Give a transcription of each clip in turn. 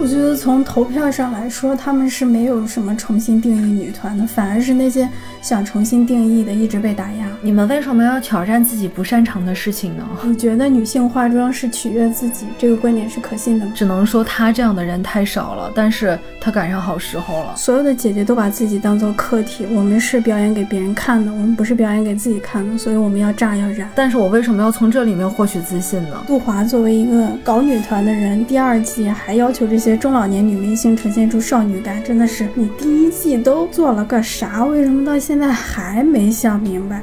我觉得从投票上来说，他们是没有什么重新定义女团的，反而是那些想重新定义的一直被打压。你们为什么要挑战自己不擅长的事情呢？你觉得女性化妆是取悦自己，这个观点是可信的吗？只能说她这样的人太少了，但是她赶上好时候了。所有的姐姐都把自己当做客体，我们是表演给别人看的，我们不是表演给自己看的，所以我们要炸要燃。但是我为什么要从这里面获取自信呢？杜华作为一个搞女团的人，第二季还要求这些中老年女明星呈现出少女感，真的是你第一季都做了个啥？为什么到现在还没想明白？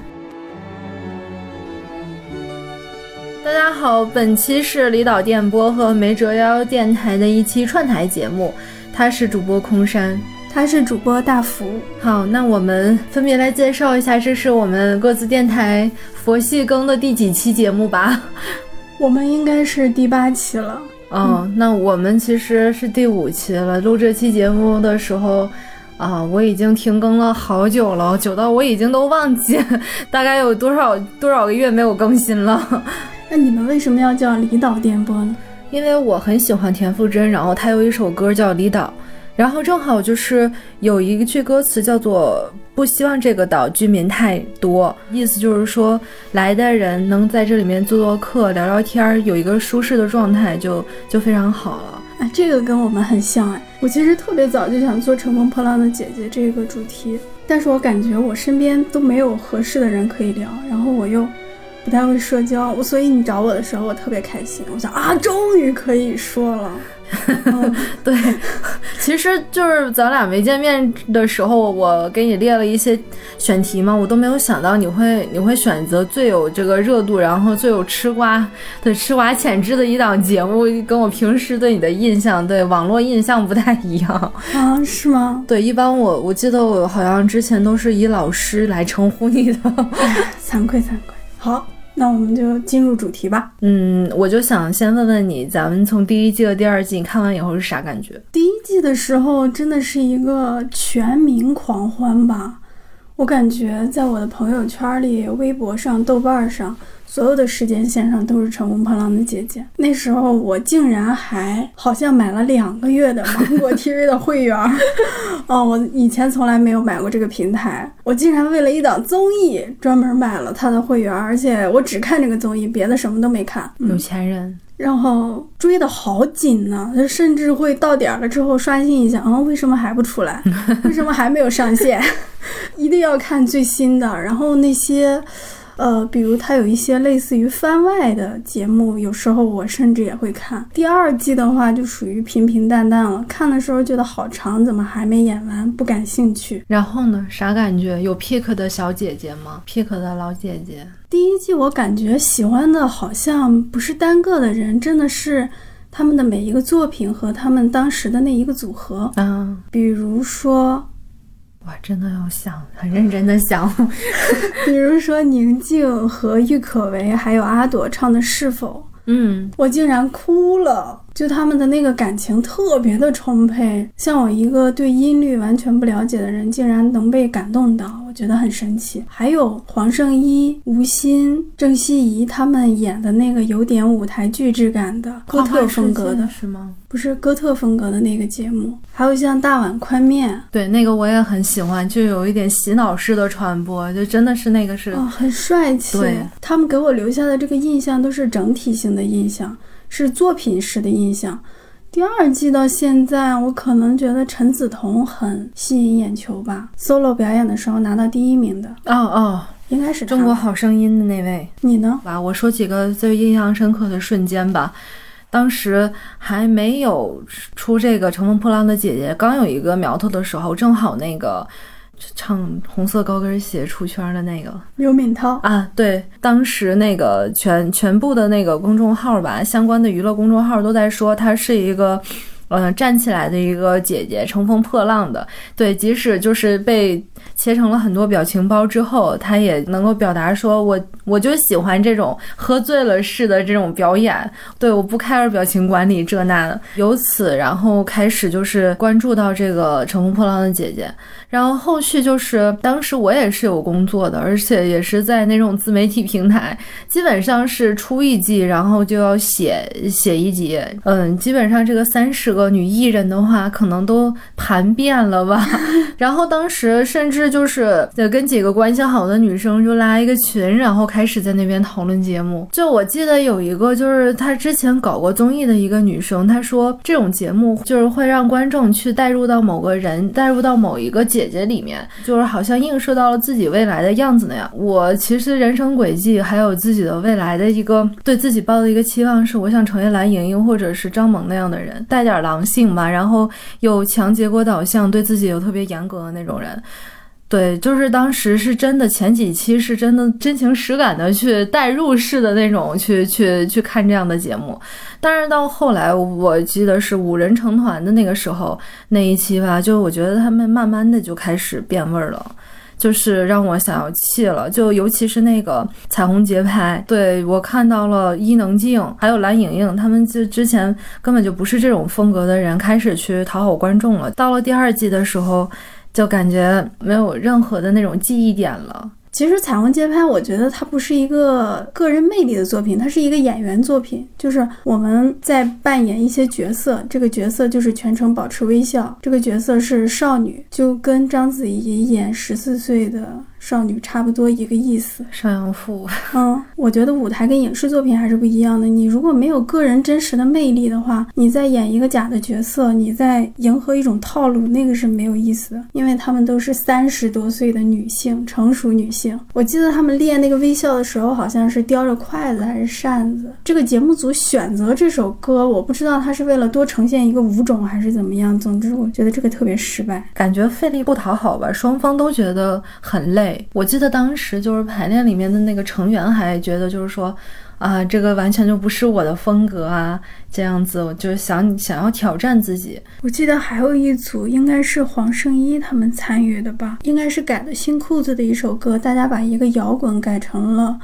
大家好，本期是离岛电波和没折腰电台的一期串台节目，他是主播空山，他是主播大福。好，那我们分别来介绍一下，这是我们各自电台佛系更的第几期节目吧？我们应该是第八期了。哦，那我们其实是第五期了。录这期节目的时候，啊，我已经停更了好久了，久到我已经都忘记 大概有多少多少个月没有更新了。那你们为什么要叫离岛电波呢？因为我很喜欢田馥甄，然后她有一首歌叫《离岛》，然后正好就是有一句歌词叫做“不希望这个岛居民太多”，意思就是说来的人能在这里面做做客、聊聊天，有一个舒适的状态就就非常好了。哎，这个跟我们很像哎，我其实特别早就想做《乘风破浪的姐姐》这个主题，但是我感觉我身边都没有合适的人可以聊，然后我又。不太会社交，我所以你找我的时候，我特别开心。我想啊，终于可以说了。对，其实就是咱俩没见面的时候，我给你列了一些选题嘛，我都没有想到你会你会选择最有这个热度，然后最有吃瓜的吃瓜潜质的一档节目，跟我平时对你的印象，对网络印象不太一样啊？是吗？对，一般我我记得我好像之前都是以老师来称呼你的，惭愧惭愧。好。那我们就进入主题吧。嗯，我就想先问问你，咱们从第一季和第二季看完以后是啥感觉？第一季的时候真的是一个全民狂欢吧，我感觉在我的朋友圈里、微博上、豆瓣上。所有的时间线上都是乘风破浪的姐姐。那时候我竟然还好像买了两个月的芒果 TV 的会员。哦，我以前从来没有买过这个平台。我竟然为了一档综艺专门买了他的会员，而且我只看这个综艺，别的什么都没看。有钱人。然后追的好紧呢，甚至会到点了之后刷新一下，啊，为什么还不出来？为什么还没有上线？一定要看最新的。然后那些。呃，比如它有一些类似于番外的节目，有时候我甚至也会看。第二季的话就属于平平淡淡了，看的时候觉得好长，怎么还没演完？不感兴趣。然后呢？啥感觉？有 pick 的小姐姐吗？pick 的老姐姐。第一季我感觉喜欢的好像不是单个的人，真的是他们的每一个作品和他们当时的那一个组合。嗯，比如说。哇，真的要想很认真的想，比如说宁静和郁可唯还有阿朵唱的《是否》，嗯，我竟然哭了。就他们的那个感情特别的充沛，像我一个对音律完全不了解的人，竟然能被感动到，我觉得很神奇。还有黄圣依、吴昕、郑希怡他们演的那个有点舞台剧质感的哥特风格的是吗？不是哥特风格的那个节目。还有像大碗宽面，对那个我也很喜欢，就有一点洗脑式的传播，就真的是那个是很帅气。对，他们给我留下的这个印象都是整体性的印象。是作品式的印象。第二季到现在，我可能觉得陈梓童很吸引眼球吧。solo 表演的时候拿到第一名的，哦哦，应该是中国好声音的那位。你呢？吧，我说几个最印象深刻的瞬间吧。当时还没有出这个《乘风破浪的姐姐》，刚有一个苗头的时候，正好那个。唱红色高跟鞋出圈的那个刘敏涛啊，对，当时那个全全部的那个公众号吧，相关的娱乐公众号都在说她是一个，呃，站起来的一个姐姐，乘风破浪的。对，即使就是被切成了很多表情包之后，他也能够表达说，我我就喜欢这种喝醉了似的这种表演，对，我不 care 表情管理这那的。由此，然后开始就是关注到这个《乘风破浪的姐姐》。然后后续就是当时我也是有工作的，而且也是在那种自媒体平台，基本上是出一季，然后就要写写一集。嗯，基本上这个三十个女艺人的话，可能都盘遍了吧。然后当时甚至就是跟几个关系好的女生就拉一个群，然后开始在那边讨论节目。就我记得有一个就是她之前搞过综艺的一个女生，她说这种节目就是会让观众去带入到某个人，带入到某一个。姐姐里面就是好像映射到了自己未来的样子那样。我其实人生轨迹还有自己的未来的一个对自己抱的一个期望是，我想成为蓝盈莹或者是张萌那样的人，带点狼性吧，然后有强结果导向，对自己有特别严格的那种人。对，就是当时是真的，前几期是真的真情实感的去代入式的那种去去去看这样的节目，但是到后来，我记得是五人成团的那个时候那一期吧，就我觉得他们慢慢的就开始变味儿了，就是让我想要气了，就尤其是那个彩虹节拍，对我看到了伊能静还有蓝盈莹，他们就之前根本就不是这种风格的人，开始去讨好观众了，到了第二季的时候。就感觉没有任何的那种记忆点了。其实《彩虹街拍》，我觉得它不是一个个人魅力的作品，它是一个演员作品。就是我们在扮演一些角色，这个角色就是全程保持微笑，这个角色是少女，就跟章子怡演十四岁的。少女差不多一个意思，上阳赋。嗯，我觉得舞台跟影视作品还是不一样的。你如果没有个人真实的魅力的话，你在演一个假的角色，你在迎合一种套路，那个是没有意思的。因为她们都是三十多岁的女性，成熟女性。我记得他们练那个微笑的时候，好像是叼着筷子还是扇子。这个节目组选择这首歌，我不知道他是为了多呈现一个舞种还是怎么样。总之，我觉得这个特别失败，感觉费力不讨好吧，双方都觉得很累。我记得当时就是排练里面的那个成员还觉得就是说，啊，这个完全就不是我的风格啊，这样子，我就是想想要挑战自己。我记得还有一组应该是黄圣依他们参与的吧，应该是改的新裤子的一首歌，大家把一个摇滚改成了。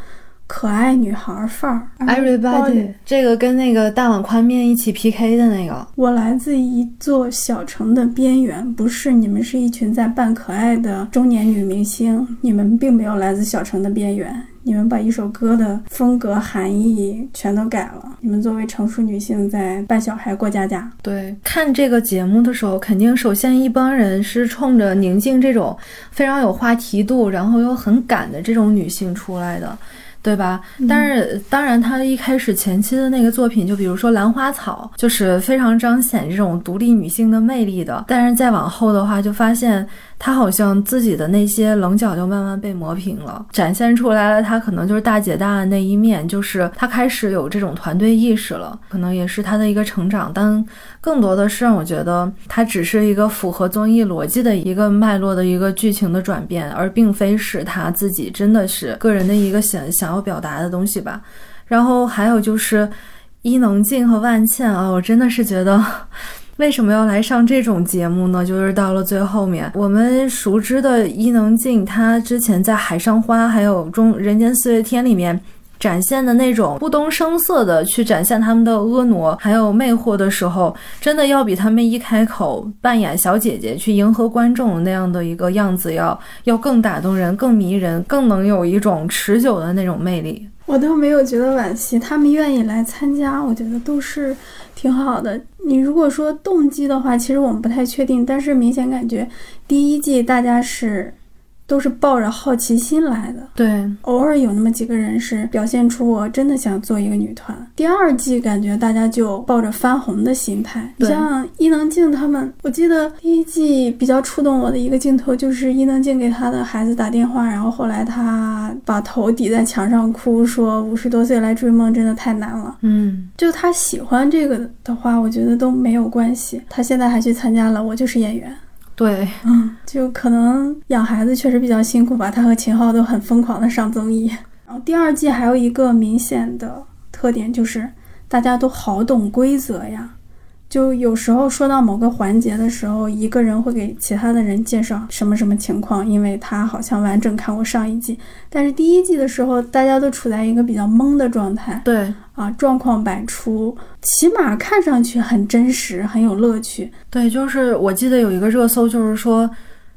可爱女孩范儿，Everybody，这个跟那个大碗宽面一起 PK 的那个。我来自一座小城的边缘，不是你们是一群在扮可爱的中年女明星，你们并没有来自小城的边缘，你们把一首歌的风格含义全都改了。你们作为成熟女性在扮小孩过家家。对，看这个节目的时候，肯定首先一帮人是冲着宁静这种非常有话题度，然后又很敢的这种女性出来的。对吧？但是当然，他一开始前期的那个作品，就比如说《兰花草》，就是非常彰显这种独立女性的魅力的。但是再往后的话，就发现。她好像自己的那些棱角就慢慢被磨平了，展现出来了。她可能就是大姐大的那一面，就是她开始有这种团队意识了，可能也是她的一个成长。但更多的是让我觉得，她只是一个符合综艺逻辑的一个脉络的一个剧情的转变，而并非是她自己真的是个人的一个想想要表达的东西吧。然后还有就是伊能静和万茜啊，我真的是觉得。为什么要来上这种节目呢？就是到了最后面，我们熟知的伊能静，她之前在《海上花》还有《中人间四月天》里面展现的那种不动声色的去展现他们的婀娜还有魅惑的时候，真的要比他们一开口扮演小姐姐去迎合观众那样的一个样子要要更打动人、更迷人、更能有一种持久的那种魅力。我都没有觉得惋惜，他们愿意来参加，我觉得都是挺好的。你如果说动机的话，其实我们不太确定，但是明显感觉第一季大家是。都是抱着好奇心来的，对，偶尔有那么几个人是表现出我真的想做一个女团。第二季感觉大家就抱着翻红的心态，你像伊能静他们，我记得第一季比较触动我的一个镜头就是伊能静给她的孩子打电话，然后后来她把头抵在墙上哭，说五十多岁来追梦真的太难了。嗯，就她喜欢这个的话，我觉得都没有关系。她现在还去参加了《我就是演员》。对，嗯，就可能养孩子确实比较辛苦吧。他和秦昊都很疯狂的上综艺。然后第二季还有一个明显的特点就是，大家都好懂规则呀。就有时候说到某个环节的时候，一个人会给其他的人介绍什么什么情况，因为他好像完整看过上一季。但是第一季的时候，大家都处在一个比较懵的状态，对啊，状况百出，起码看上去很真实，很有乐趣。对，就是我记得有一个热搜，就是说。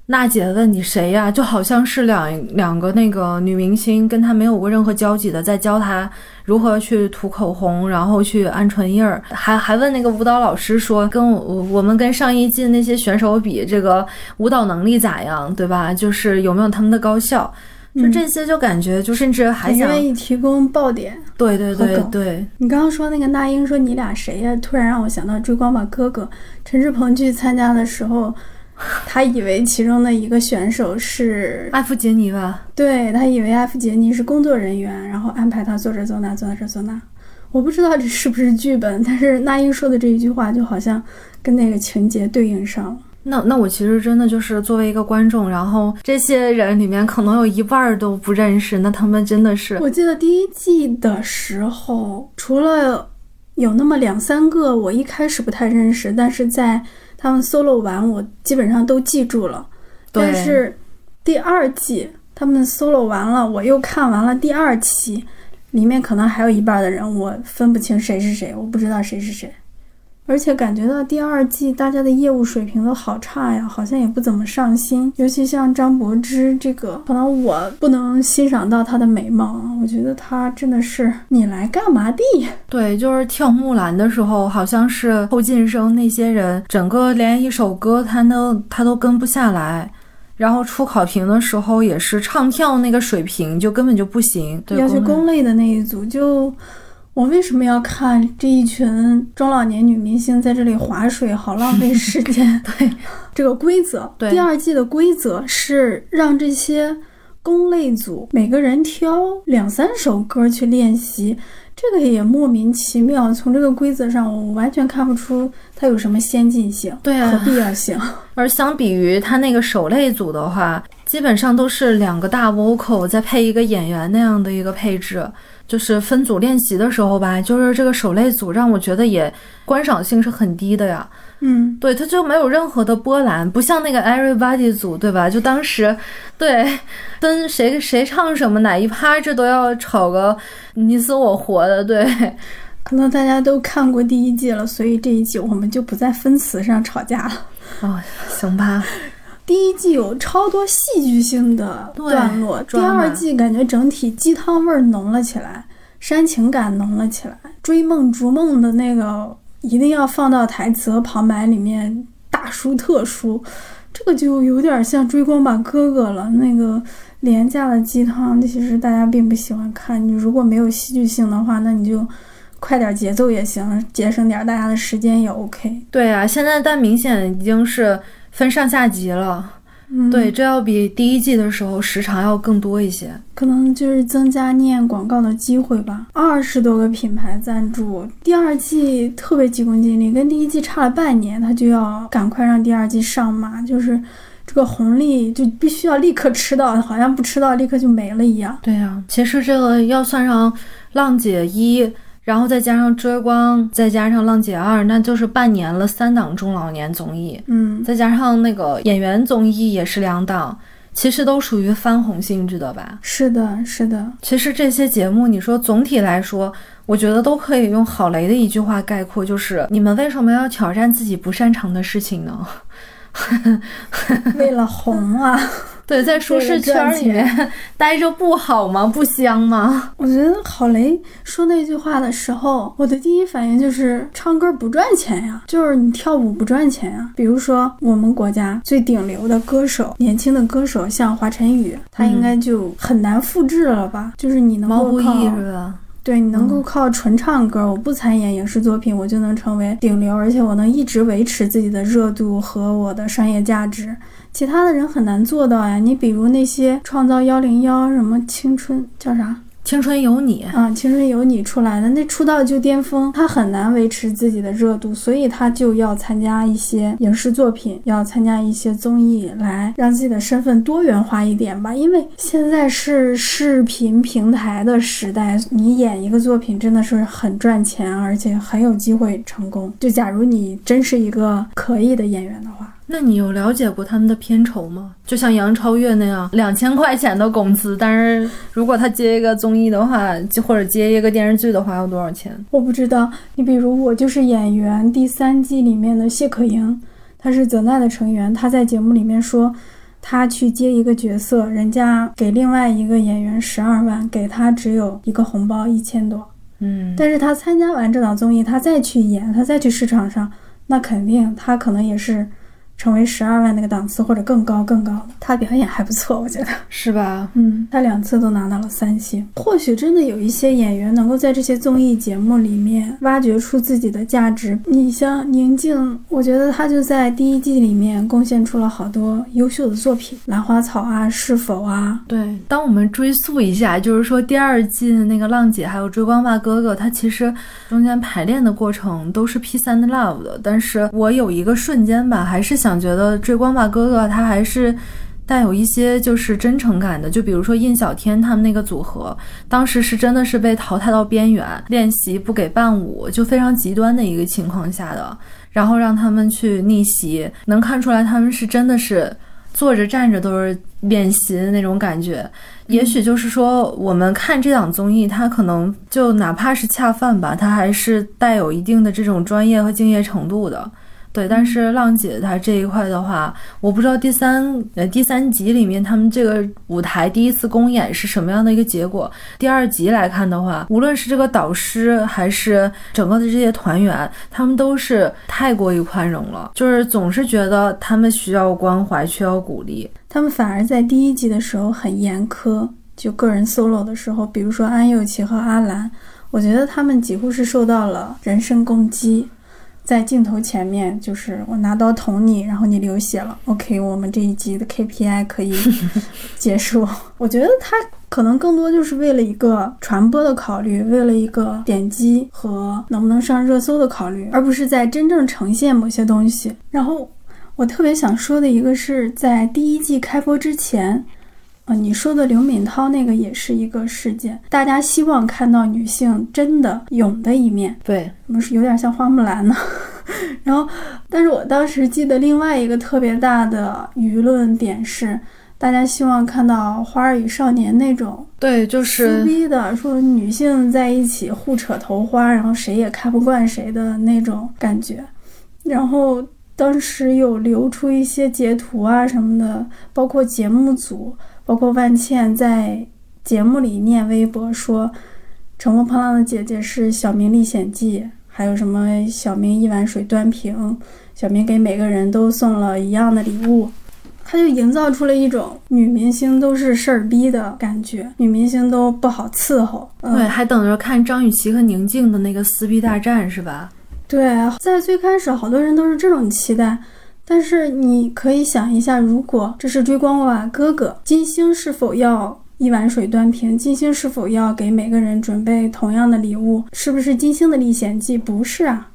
娜姐问你谁呀？就好像是两两个那个女明星跟她没有过任何交集的，在教她如何去涂口红，然后去按唇印儿，还还问那个舞蹈老师说，跟我我们跟上一季那些选手比，这个舞蹈能力咋样，对吧？就是有没有他们的高效？就这些，就感觉就甚至还想愿意提供爆点。对对对对，你刚刚说那个那英说你俩谁呀？突然让我想到追光吧哥哥，陈志朋去参加的时候。他以为其中的一个选手是艾弗杰尼吧？对他以为艾弗杰尼是工作人员，然后安排他做这做那，做这做那。我不知道这是不是剧本，但是那英说的这一句话就好像跟那个情节对应上了。那那我其实真的就是作为一个观众，然后这些人里面可能有一半都不认识，那他们真的是……我记得第一季的时候，除了有那么两三个，我一开始不太认识，但是在。他们 solo 完，我基本上都记住了。但是第二季他们 solo 完了，我又看完了第二期，里面可能还有一半的人我分不清谁是谁，我不知道谁是谁。而且感觉到第二季大家的业务水平都好差呀，好像也不怎么上心。尤其像张柏芝这个，可能我不能欣赏到她的美貌，我觉得她真的是你来干嘛的？对，就是跳木兰的时候，好像是后进生那些人，整个连一首歌他都他都跟不下来。然后出考评的时候也是唱跳那个水平就根本就不行。要去公类的那一组就。我为什么要看这一群中老年女明星在这里划水，好浪费时间？对，这个规则，第二季的规则是让这些工类组每个人挑两三首歌去练习，这个也莫名其妙。从这个规则上，我完全看不出它有什么先进性和必要性。而相比于他那个手类组的话，基本上都是两个大 vocal 再配一个演员那样的一个配置。就是分组练习的时候吧，就是这个手类组让我觉得也观赏性是很低的呀。嗯，对，它就没有任何的波澜，不像那个 Everybody 组，对吧？就当时，对，跟谁谁唱什么哪一趴，这都要吵个你死我活的。对，可能大家都看过第一季了，所以这一季我们就不在分词上吵架了。哦，行吧。第一季有超多戏剧性的段落，第二季感觉整体鸡汤味儿浓了起来，煽情感浓了起来，追梦逐梦的那个一定要放到台词和旁白里面大书特书，这个就有点像追光吧哥哥了。那个廉价的鸡汤其实大家并不喜欢看，你如果没有戏剧性的话，那你就快点节奏也行，节省点大家的时间也 OK。对啊，现在但明显已经是。分上下集了，嗯对，这要比第一季的时候时长要更多一些，可能就是增加念广告的机会吧。二十多个品牌赞助，第二季特别急功近利，跟第一季差了半年，他就要赶快让第二季上马，就是这个红利就必须要立刻吃到，好像不吃到立刻就没了一样。对呀，其实这个要算上浪姐一。然后再加上追光，再加上浪姐二，那就是半年了三档中老年综艺，嗯，再加上那个演员综艺也是两档，其实都属于翻红性质的吧？是的，是的。其实这些节目，你说总体来说，我觉得都可以用郝雷的一句话概括，就是你们为什么要挑战自己不擅长的事情呢？为了红啊！对，在舒适圈里面 待着不好吗？不香吗？我觉得郝雷说那句话的时候，我的第一反应就是唱歌不赚钱呀，就是你跳舞不赚钱呀。比如说我们国家最顶流的歌手，年轻的歌手，像华晨宇，他应该就很难复制了吧？就是你能够靠，对你能够靠纯唱歌，我不参演影视作品，我就能成为顶流，而且我能一直维持自己的热度和我的商业价值。其他的人很难做到呀，你比如那些创造幺零幺什么青春叫啥青春有你啊，青春有你出来的那出道就巅峰，他很难维持自己的热度，所以他就要参加一些影视作品，要参加一些综艺，来让自己的身份多元化一点吧。因为现在是视频平台的时代，你演一个作品真的是很赚钱，而且很有机会成功。就假如你真是一个可以的演员的话。那你有了解过他们的片酬吗？就像杨超越那样，两千块钱的工资，但是如果他接一个综艺的话，就或者接一个电视剧的话，要多少钱？我不知道。你比如我就是演员第三季里面的谢可寅，他是泽奈的成员，他在节目里面说，他去接一个角色，人家给另外一个演员十二万，给他只有一个红包一千多。嗯，但是他参加完这档综艺，他再去演，他再去市场上，那肯定他可能也是。成为十二万那个档次或者更高更高的，他表演还不错，我觉得是吧？嗯，他两次都拿到了三星。或许真的有一些演员能够在这些综艺节目里面挖掘出自己的价值。你像宁静，我觉得她就在第一季里面贡献出了好多优秀的作品，《兰花草》啊，《是否》啊。对，当我们追溯一下，就是说第二季的那个浪姐还有追光吧哥哥，他其实中间排练的过程都是 P 三的 Love 的，但是我有一个瞬间吧，还是。想觉得追光吧哥哥他还是带有一些就是真诚感的，就比如说印小天他们那个组合，当时是真的是被淘汰到边缘，练习不给伴舞，就非常极端的一个情况下的，然后让他们去逆袭，能看出来他们是真的是坐着站着都是练习的那种感觉。也许就是说，我们看这档综艺，它可能就哪怕是恰饭吧，它还是带有一定的这种专业和敬业程度的。对，但是浪姐她这一块的话，我不知道第三呃第三集里面他们这个舞台第一次公演是什么样的一个结果。第二集来看的话，无论是这个导师还是整个的这些团员，他们都是太过于宽容了，就是总是觉得他们需要关怀，需要鼓励，他们反而在第一集的时候很严苛，就个人 solo 的时候，比如说安又琪和阿兰，我觉得他们几乎是受到了人身攻击。在镜头前面，就是我拿刀捅你，然后你流血了。OK，我们这一集的 KPI 可以 结束。我觉得他可能更多就是为了一个传播的考虑，为了一个点击和能不能上热搜的考虑，而不是在真正呈现某些东西。然后我特别想说的一个是在第一季开播之前。啊，你说的刘敏涛那个也是一个事件，大家希望看到女性真的勇的一面，对，不是有点像花木兰呢？然后，但是我当时记得另外一个特别大的舆论点是，大家希望看到《花儿与少年》那种，对，就是撕逼的，说女性在一起互扯头花，然后谁也看不惯谁的那种感觉。然后当时有流出一些截图啊什么的，包括节目组。包括万茜在节目里念微博说，《乘风破浪的姐姐》是《小明历险记》，还有什么小明一碗水端平，小明给每个人都送了一样的礼物，他就营造出了一种女明星都是事儿逼的感觉，女明星都不好伺候。对，还等着看张雨绮和宁静的那个撕逼大战是吧？对，在最开始好多人都是这种期待。但是你可以想一下，如果这是追光吧哥哥，金星是否要一碗水端平？金星是否要给每个人准备同样的礼物？是不是金星的历险记？不是啊，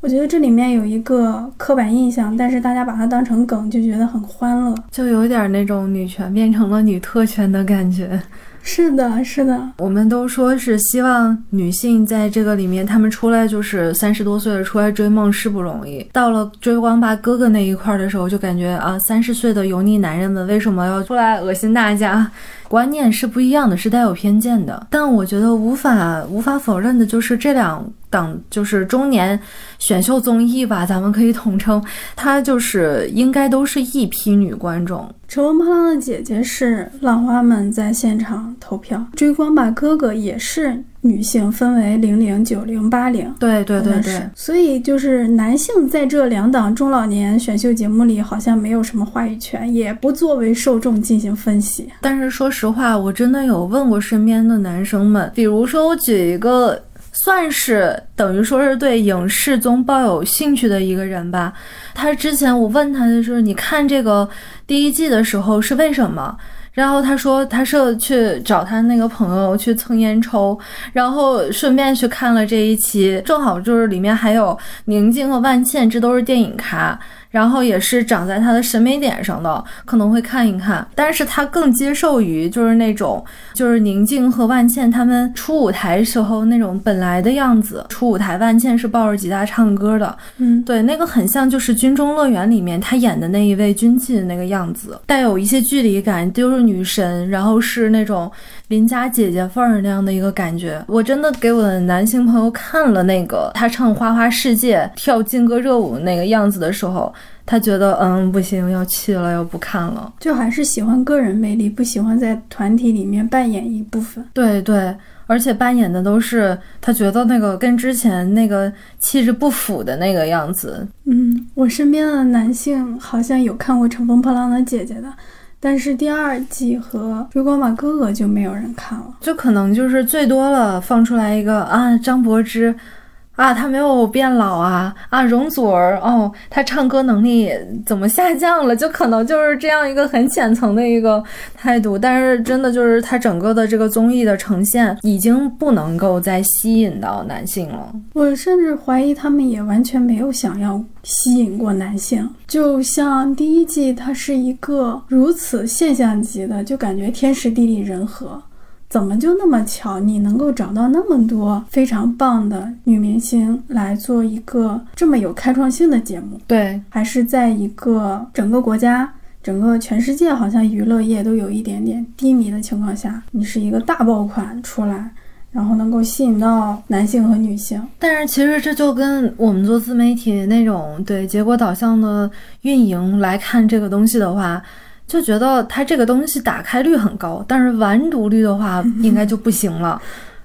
我觉得这里面有一个刻板印象，但是大家把它当成梗，就觉得很欢乐，就有点那种女权变成了女特权的感觉。是的，是的，我们都说是希望女性在这个里面，她们出来就是三十多岁了，出来追梦是不容易。到了追光吧哥哥那一块儿的时候，就感觉啊，三十岁的油腻男人们为什么要出来恶心大家？观念是不一样的，是带有偏见的。但我觉得无法无法否认的就是这两档就是中年选秀综艺吧，咱们可以统称，它就是应该都是一批女观众。乘风破浪的姐姐是浪花们在现场投票，追光吧哥哥也是。女性分为零零九零八零，对对对对，所以就是男性在这两档中老年选秀节目里好像没有什么话语权，也不作为受众进行分析。但是说实话，我真的有问过身边的男生们，比如说我举一个，算是等于说是对影视综抱有兴趣的一个人吧。他之前我问他的时候，你看这个第一季的时候是为什么？然后他说他是去找他那个朋友去蹭烟抽，然后顺便去看了这一期，正好就是里面还有宁静和万茜，这都是电影咖。然后也是长在他的审美点上的，可能会看一看，但是他更接受于就是那种就是宁静和万茜他们初舞台时候那种本来的样子。初舞台，万茜是抱着吉他唱歌的，嗯，对，那个很像就是《军中乐园》里面他演的那一位军妓的那个样子，带有一些距离感，就是女神，然后是那种邻家姐姐范儿那样的一个感觉。我真的给我的男性朋友看了那个他唱《花花世界》跳劲歌热舞那个样子的时候。他觉得嗯不行，要弃了，要不看了，就还是喜欢个人魅力，不喜欢在团体里面扮演一部分。对对，而且扮演的都是他觉得那个跟之前那个气质不符的那个样子。嗯，我身边的男性好像有看过《乘风破浪的姐姐》的，但是第二季和《追光吧哥哥》就没有人看了，就可能就是最多了放出来一个啊张柏芝。啊，他没有变老啊！啊，容祖儿哦，他唱歌能力怎么下降了？就可能就是这样一个很浅层的一个态度。但是真的就是他整个的这个综艺的呈现已经不能够再吸引到男性了。我甚至怀疑他们也完全没有想要吸引过男性。就像第一季，它是一个如此现象级的，就感觉天时地利人和。怎么就那么巧？你能够找到那么多非常棒的女明星来做一个这么有开创性的节目？对，还是在一个整个国家、整个全世界好像娱乐业都有一点点低迷的情况下，你是一个大爆款出来，然后能够吸引到男性和女性。但是其实这就跟我们做自媒体那种对结果导向的运营来看这个东西的话。就觉得它这个东西打开率很高，但是完读率的话，应该就不行了。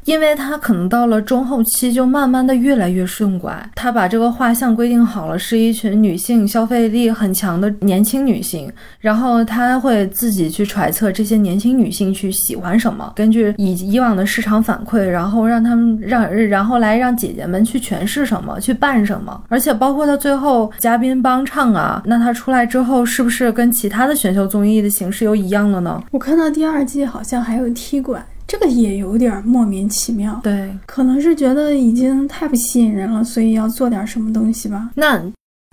因为他可能到了中后期就慢慢的越来越顺拐，他把这个画像规定好了，是一群女性消费力很强的年轻女性，然后他会自己去揣测这些年轻女性去喜欢什么，根据以以往的市场反馈，然后让他们让然后来让姐姐们去诠释什么，去扮什么，而且包括他最后嘉宾帮唱啊，那他出来之后是不是跟其他的选秀综艺的形式又一样了呢？我看到第二季好像还有踢馆。这个也有点莫名其妙，对，可能是觉得已经太不吸引人了，所以要做点什么东西吧。那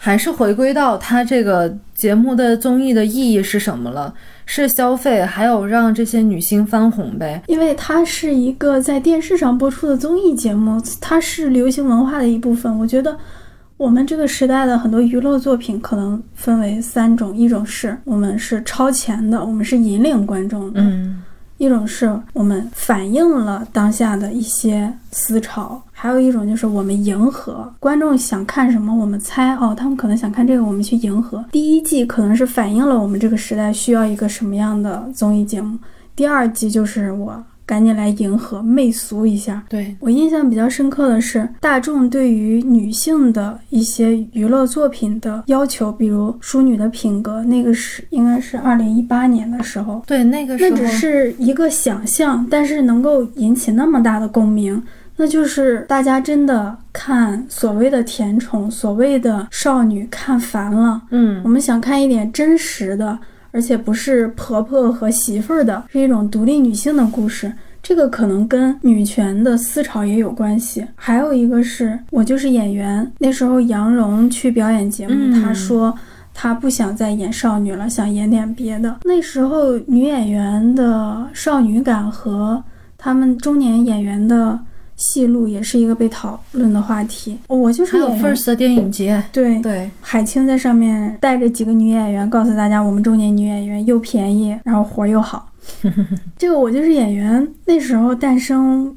还是回归到它这个节目的综艺的意义是什么了？是消费，还有让这些女星翻红呗？因为它是一个在电视上播出的综艺节目，它是流行文化的一部分。我觉得我们这个时代的很多娱乐作品可能分为三种：一种是我们是超前的，我们是引领观众的。嗯。一种是我们反映了当下的一些思潮，还有一种就是我们迎合观众想看什么，我们猜哦，他们可能想看这个，我们去迎合。第一季可能是反映了我们这个时代需要一个什么样的综艺节目，第二季就是我。赶紧来迎合媚俗一下。对我印象比较深刻的是，大众对于女性的一些娱乐作品的要求，比如《淑女的品格》，那个是应该是二零一八年的时候。对，那个时候那只是一个想象，但是能够引起那么大的共鸣，那就是大家真的看所谓的甜宠、所谓的少女看烦了。嗯，我们想看一点真实的。而且不是婆婆和媳妇儿的，是一种独立女性的故事。这个可能跟女权的思潮也有关系。还有一个是我就是演员，那时候杨蓉去表演节目，她说她不想再演少女了，想演点别的。那时候女演员的少女感和他们中年演员的。戏路也是一个被讨论的话题。我就是还有 First 的电影节，对对，海清在上面带着几个女演员，告诉大家我们中年女演员又便宜，然后活又好。这个我就是演员那时候诞生，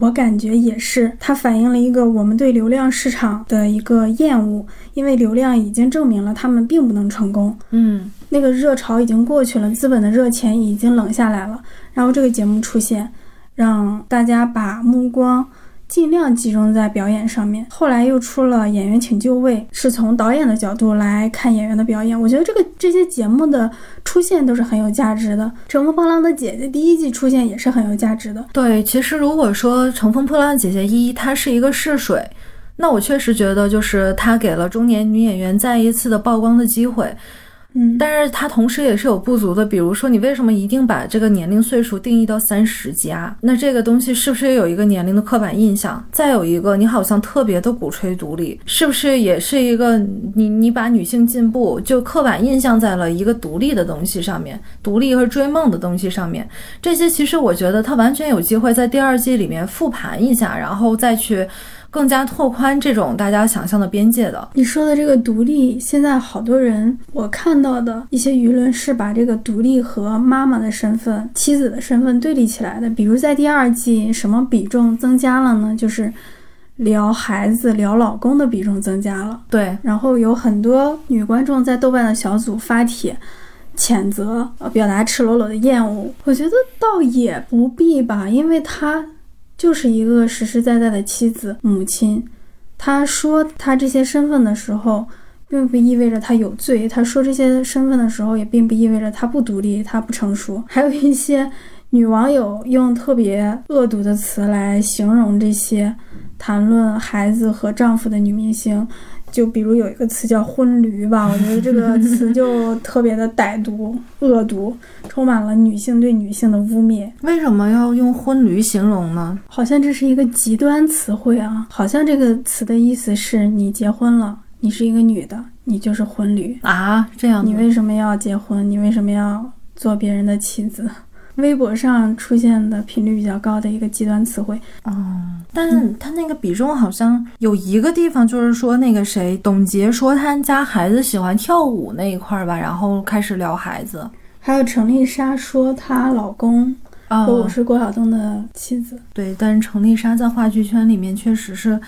我感觉也是它反映了一个我们对流量市场的一个厌恶，因为流量已经证明了他们并不能成功。嗯，那个热潮已经过去了，资本的热钱已经冷下来了，然后这个节目出现。让大家把目光尽量集中在表演上面。后来又出了《演员请就位》，是从导演的角度来看演员的表演。我觉得这个这些节目的出现都是很有价值的。《乘风破浪的姐姐》第一季出现也是很有价值的。对，其实如果说《乘风破浪的姐姐一》它是一个试水，那我确实觉得就是它给了中年女演员再一次的曝光的机会。但是它同时也是有不足的，比如说你为什么一定把这个年龄岁数定义到三十加？那这个东西是不是也有一个年龄的刻板印象？再有一个，你好像特别的鼓吹独立，是不是也是一个你你把女性进步就刻板印象在了一个独立的东西上面，独立和追梦的东西上面？这些其实我觉得它完全有机会在第二季里面复盘一下，然后再去。更加拓宽这种大家想象的边界的。你说的这个独立，现在好多人我看到的一些舆论是把这个独立和妈妈的身份、妻子的身份对立起来的。比如在第二季，什么比重增加了呢？就是聊孩子、聊老公的比重增加了。对，然后有很多女观众在豆瓣的小组发帖谴责，呃，表达赤裸裸的厌恶。我觉得倒也不必吧，因为他。就是一个实实在在的妻子、母亲。他说他这些身份的时候，并不意味着他有罪；他说这些身份的时候，也并不意味着他不独立、他不成熟。还有一些女网友用特别恶毒的词来形容这些谈论孩子和丈夫的女明星。就比如有一个词叫“婚驴”吧，我觉得这个词就特别的歹毒、恶毒，充满了女性对女性的污蔑。为什么要用“婚驴”形容呢？好像这是一个极端词汇啊！好像这个词的意思是你结婚了，你是一个女的，你就是婚驴啊！这样，你为什么要结婚？你为什么要做别人的妻子？微博上出现的频率比较高的一个极端词汇哦，但他那个比重好像有一个地方，就是说那个谁董洁说他家孩子喜欢跳舞那一块儿吧，然后开始聊孩子。还有程丽莎说她老公啊我是郭晓东的妻子。对，但是程丽莎在话剧圈里面确实是。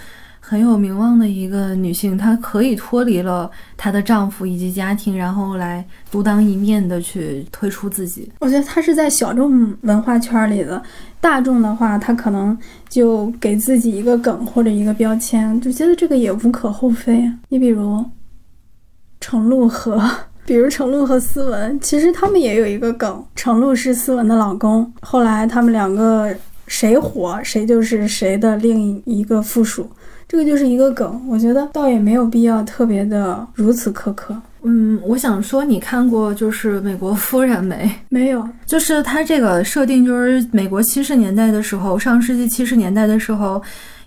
很有名望的一个女性，她可以脱离了她的丈夫以及家庭，然后来独当一面的去推出自己。我觉得她是在小众文化圈里的，大众的话，她可能就给自己一个梗或者一个标签，就觉得这个也无可厚非。你比如程璐和，比如程璐和思文，其实他们也有一个梗，程璐是思文的老公，后来他们两个谁火，谁就是谁的另一个附属。这个就是一个梗，我觉得倒也没有必要特别的如此苛刻。嗯，我想说，你看过就是《美国夫人》没？没有，就是它这个设定，就是美国七十年代的时候，上世纪七十年代的时候，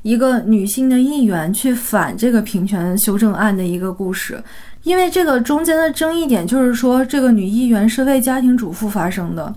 一个女性的议员去反这个平权修正案的一个故事。因为这个中间的争议点就是说，这个女议员是为家庭主妇发声的。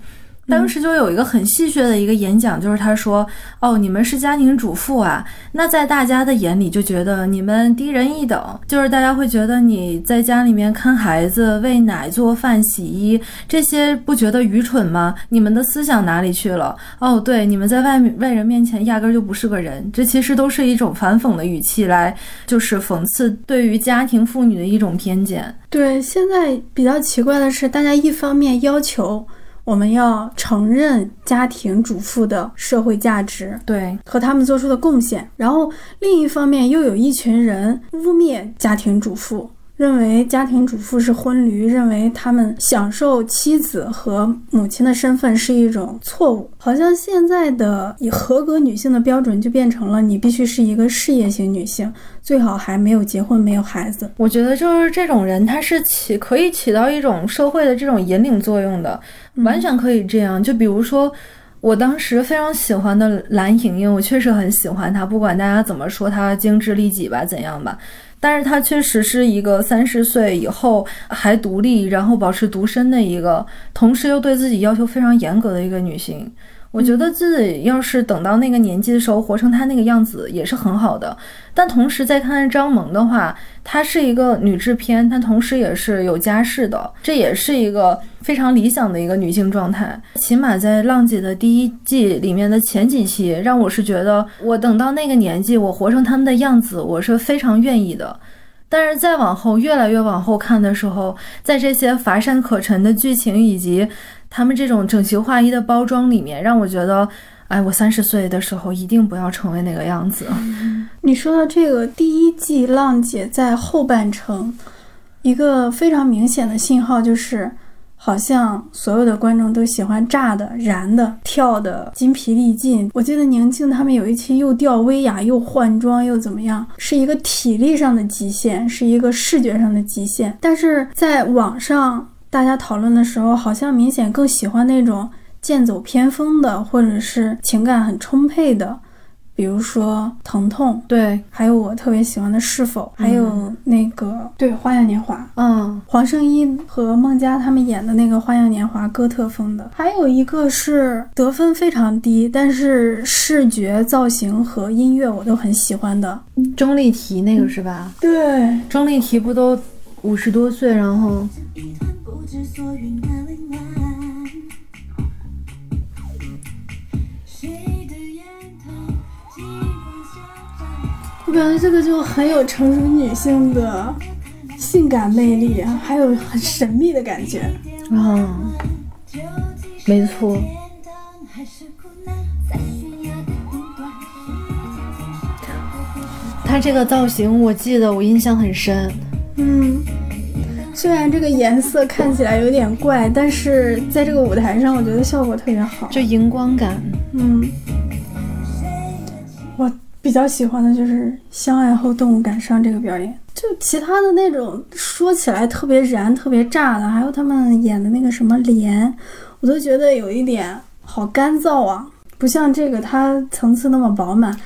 当时就有一个很戏谑的一个演讲，就是他说：“哦，你们是家庭主妇啊，那在大家的眼里就觉得你们低人一等，就是大家会觉得你在家里面看孩子、喂奶、做饭、洗衣这些，不觉得愚蠢吗？你们的思想哪里去了？哦，对，你们在外面外人面前压根就不是个人。这其实都是一种反讽的语气来，就是讽刺对于家庭妇女的一种偏见。对，现在比较奇怪的是，大家一方面要求。我们要承认家庭主妇的社会价值，对和他们做出的贡献，然后另一方面又有一群人污蔑家庭主妇。认为家庭主妇是婚驴，认为他们享受妻子和母亲的身份是一种错误。好像现在的以合格女性的标准就变成了你必须是一个事业型女性，最好还没有结婚、没有孩子。我觉得就是这种人，他是起可以起到一种社会的这种引领作用的，完全可以这样。就比如说，我当时非常喜欢的蓝盈莹，我确实很喜欢她，不管大家怎么说她精致利己吧，怎样吧。但是她确实是一个三十岁以后还独立，然后保持独身的一个，同时又对自己要求非常严格的一个女性。我觉得自己要是等到那个年纪的时候活成她那个样子也是很好的。但同时再看看张萌的话，她是一个女制片，她同时也是有家室的，这也是一个非常理想的一个女性状态。起码在浪姐的第一季里面的前几期，让我是觉得我等到那个年纪，我活成他们的样子，我是非常愿意的。但是再往后，越来越往后看的时候，在这些乏善可陈的剧情以及。他们这种整齐划一的包装里面，让我觉得，哎，我三十岁的时候一定不要成为那个样子。你说到这个，第一季浪姐在后半程，一个非常明显的信号就是，好像所有的观众都喜欢炸的、燃的、跳的筋疲力尽。我记得宁静他们有一期又吊威亚，又换装，又怎么样，是一个体力上的极限，是一个视觉上的极限。但是在网上。大家讨论的时候，好像明显更喜欢那种剑走偏锋的，或者是情感很充沛的。比如说疼痛，对，还有我特别喜欢的是否，还有那个对《花样年华》，嗯，黄圣依和孟佳他们演的那个《花样年华》哥特风的，还有一个是得分非常低，但是视觉造型和音乐我都很喜欢的钟丽缇那个是吧？对，钟丽缇不都五十多岁，然后。我感觉这个就很有成熟女性的性感魅力，还有很神秘的感觉。啊，没错。他这个造型，我记得我印象很深。嗯，虽然这个颜色看起来有点怪，但是在这个舞台上，我觉得效果特别好，就荧光感。嗯。我比较喜欢的就是相爱后动物感伤这个表演，就其他的那种说起来特别燃、特别炸的，还有他们演的那个什么莲，我都觉得有一点好干燥啊，不像这个它层次那么饱满。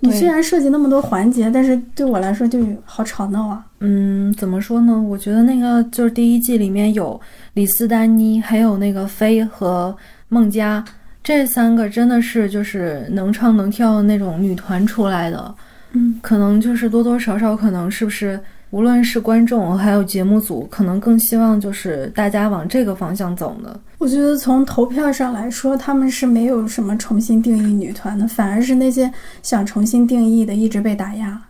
你虽然设计那么多环节，但是对我来说就好吵闹啊。嗯，怎么说呢？我觉得那个就是第一季里面有李斯丹妮，还有那个飞和孟佳。这三个真的是就是能唱能跳的那种女团出来的，嗯，可能就是多多少少可能是不是，无论是观众还有节目组，可能更希望就是大家往这个方向走的。我觉得从投票上来说，他们是没有什么重新定义女团的，反而是那些想重新定义的一直被打压。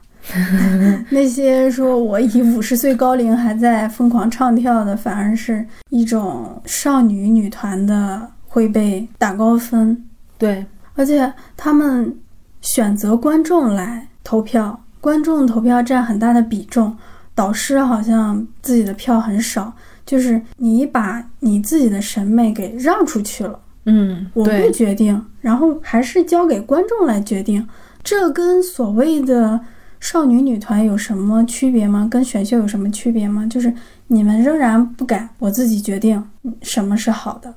那些说我以五十岁高龄还在疯狂唱跳的，反而是一种少女女团的。会被打高分，对，而且他们选择观众来投票，观众投票占很大的比重，导师好像自己的票很少，就是你把你自己的审美给让出去了，嗯，我不决定，然后还是交给观众来决定，这跟所谓的少女女团有什么区别吗？跟选秀有什么区别吗？就是你们仍然不敢，我自己决定什么是好的。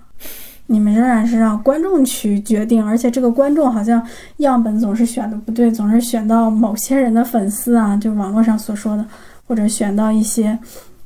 你们仍然是让观众去决定，而且这个观众好像样本总是选的不对，总是选到某些人的粉丝啊，就网络上所说的，或者选到一些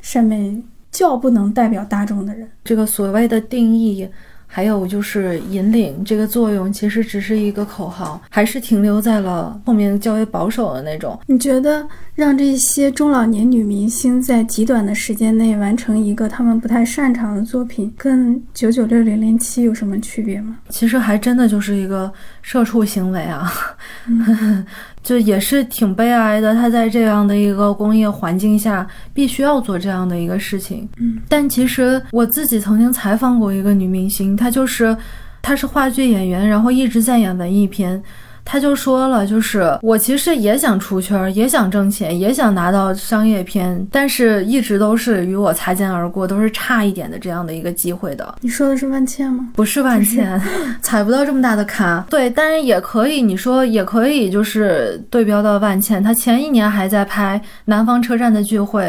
审美较不能代表大众的人。这个所谓的定义。还有就是引领这个作用，其实只是一个口号，还是停留在了后面较为保守的那种。你觉得让这些中老年女明星在极短的时间内完成一个他们不太擅长的作品，跟九九六零零七有什么区别吗？其实还真的就是一个社畜行为啊。就也是挺悲哀的，他在这样的一个工业环境下，必须要做这样的一个事情。嗯，但其实我自己曾经采访过一个女明星，她就是，她是话剧演员，然后一直在演文艺片。他就说了，就是我其实也想出圈，也想挣钱，也想拿到商业片，但是一直都是与我擦肩而过，都是差一点的这样的一个机会的。你说的是万茜吗？不是万茜，踩不到这么大的坎。对，但是也可以，你说也可以，就是对标到万茜，她前一年还在拍《南方车站的聚会》，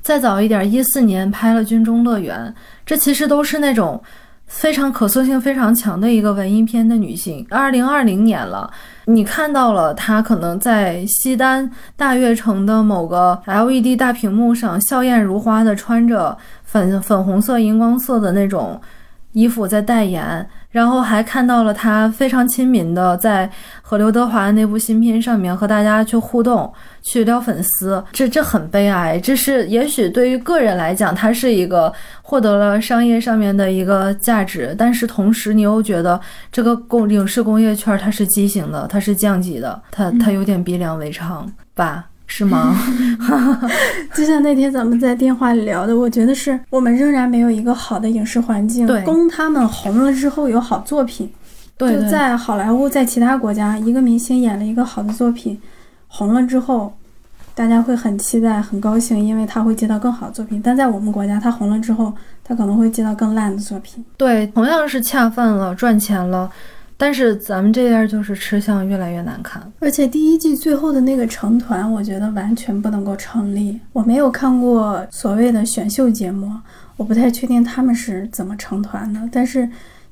再早一点，一四年拍了《军中乐园》，这其实都是那种非常可塑性非常强的一个文艺片的女性。二零二零年了。你看到了他可能在西单大悦城的某个 LED 大屏幕上，笑靥如花的穿着粉粉红色荧光色的那种衣服在代言。然后还看到了他非常亲民的在和刘德华的那部新片上面和大家去互动，去撩粉丝，这这很悲哀。这是也许对于个人来讲，他是一个获得了商业上面的一个价值，但是同时你又觉得这个工影视工业圈它是畸形的，它是降级的，它它有点鼻梁为常吧。是吗？就像那天咱们在电话里聊的，我觉得是我们仍然没有一个好的影视环境，供他们红了之后有好作品。对，就在好莱坞，在其他国家，一个明星演了一个好的作品，红了之后，大家会很期待、很高兴，因为他会接到更好的作品。但在我们国家，他红了之后，他可能会接到更烂的作品。对，同样是恰饭了，赚钱了。但是咱们这边就是吃相越来越难看。而且第一季最后的那个成团，我觉得完全不能够成立。我没有看过所谓的选秀节目，我不太确定他们是怎么成团的，但是。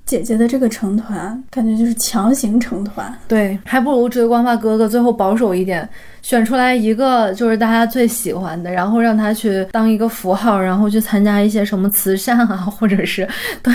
姐姐的这个成团，感觉就是强行成团，对，还不如《追光发哥哥》最后保守一点，选出来一个就是大家最喜欢的，然后让他去当一个符号，然后去参加一些什么慈善啊，或者是 对，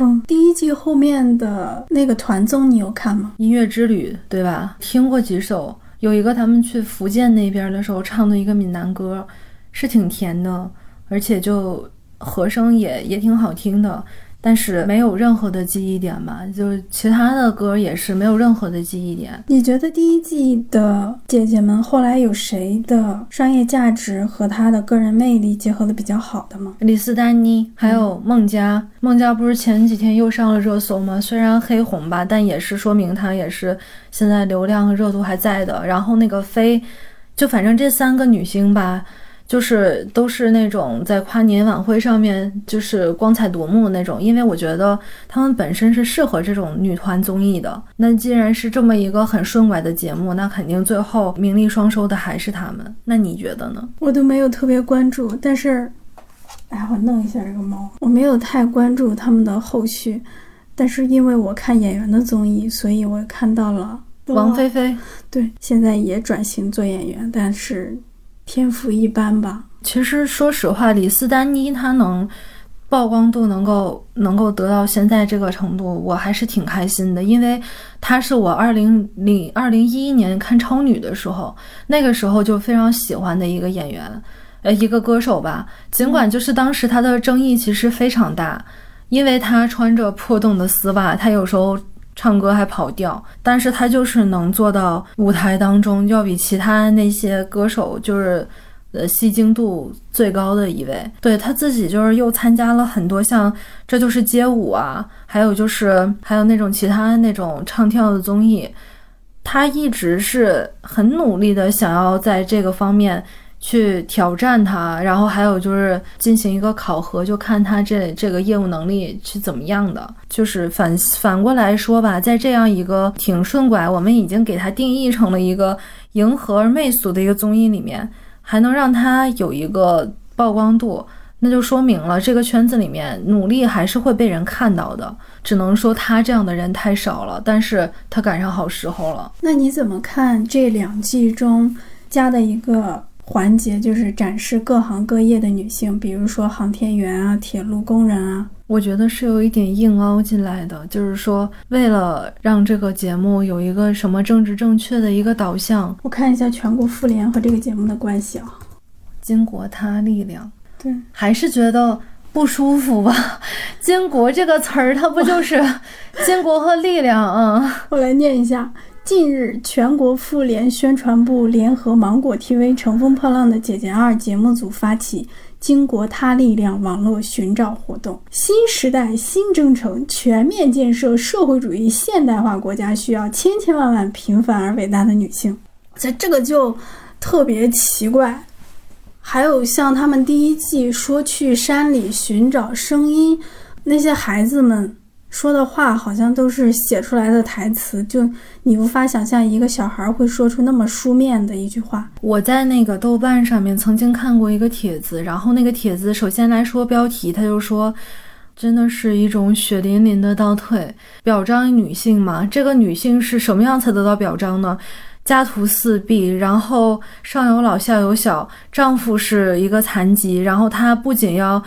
嗯，第一季后面的那个团综你有看吗？音乐之旅，对吧？听过几首，有一个他们去福建那边的时候唱的一个闽南歌，是挺甜的，而且就和声也也挺好听的。但是没有任何的记忆点吧，就是其他的歌也是没有任何的记忆点。你觉得第一季的姐姐们后来有谁的商业价值和她的个人魅力结合的比较好的吗？李斯丹妮，还有孟佳。孟佳不是前几天又上了热搜吗？虽然黑红吧，但也是说明她也是现在流量和热度还在的。然后那个飞，就反正这三个女星吧。就是都是那种在跨年晚会上面就是光彩夺目那种，因为我觉得他们本身是适合这种女团综艺的。那既然是这么一个很顺拐的节目，那肯定最后名利双收的还是他们。那你觉得呢？我都没有特别关注，但是，哎，我弄一下这个猫，我没有太关注他们的后续。但是因为我看演员的综艺，所以我看到了王菲菲，对，现在也转型做演员，但是。天赋一般吧。其实说实话，李斯丹妮她能曝光度能够能够得到现在这个程度，我还是挺开心的。因为她是我二零零二零一一年看超女的时候，那个时候就非常喜欢的一个演员，呃，一个歌手吧。尽管就是当时她的争议其实非常大，因为她穿着破洞的丝袜，她有时候。唱歌还跑调，但是他就是能做到舞台当中要比其他那些歌手就是，呃，吸睛度最高的一位。对他自己就是又参加了很多像《这就是街舞》啊，还有就是还有那种其他那种唱跳的综艺，他一直是很努力的想要在这个方面。去挑战他，然后还有就是进行一个考核，就看他这这个业务能力是怎么样的。就是反反过来说吧，在这样一个挺顺拐，我们已经给他定义成了一个迎合而媚俗的一个综艺里面，还能让他有一个曝光度，那就说明了这个圈子里面努力还是会被人看到的。只能说他这样的人太少了，但是他赶上好时候了。那你怎么看这两季中加的一个？环节就是展示各行各业的女性，比如说航天员啊、铁路工人啊。我觉得是有一点硬凹进来的，就是说为了让这个节目有一个什么政治正确的一个导向。我看一下全国妇联和这个节目的关系啊，巾帼他力量。对，还是觉得不舒服吧？巾帼这个词儿，它不就是巾帼和力量？嗯，我来念一下。近日，全国妇联宣传部联合芒果 TV《乘风破浪的姐姐二》节目组发起“巾帼他力量”网络寻找活动。新时代新征程，全面建设社会主义现代化国家，需要千千万万平凡而伟大的女性。在这个就特别奇怪。还有像他们第一季说去山里寻找声音，那些孩子们。说的话好像都是写出来的台词，就你无法想象一个小孩会说出那么书面的一句话。我在那个豆瓣上面曾经看过一个帖子，然后那个帖子首先来说标题，他就说，真的是一种血淋淋的倒退，表彰女性嘛？这个女性是什么样才得到表彰呢？家徒四壁，然后上有老下有小，丈夫是一个残疾，然后她不仅要。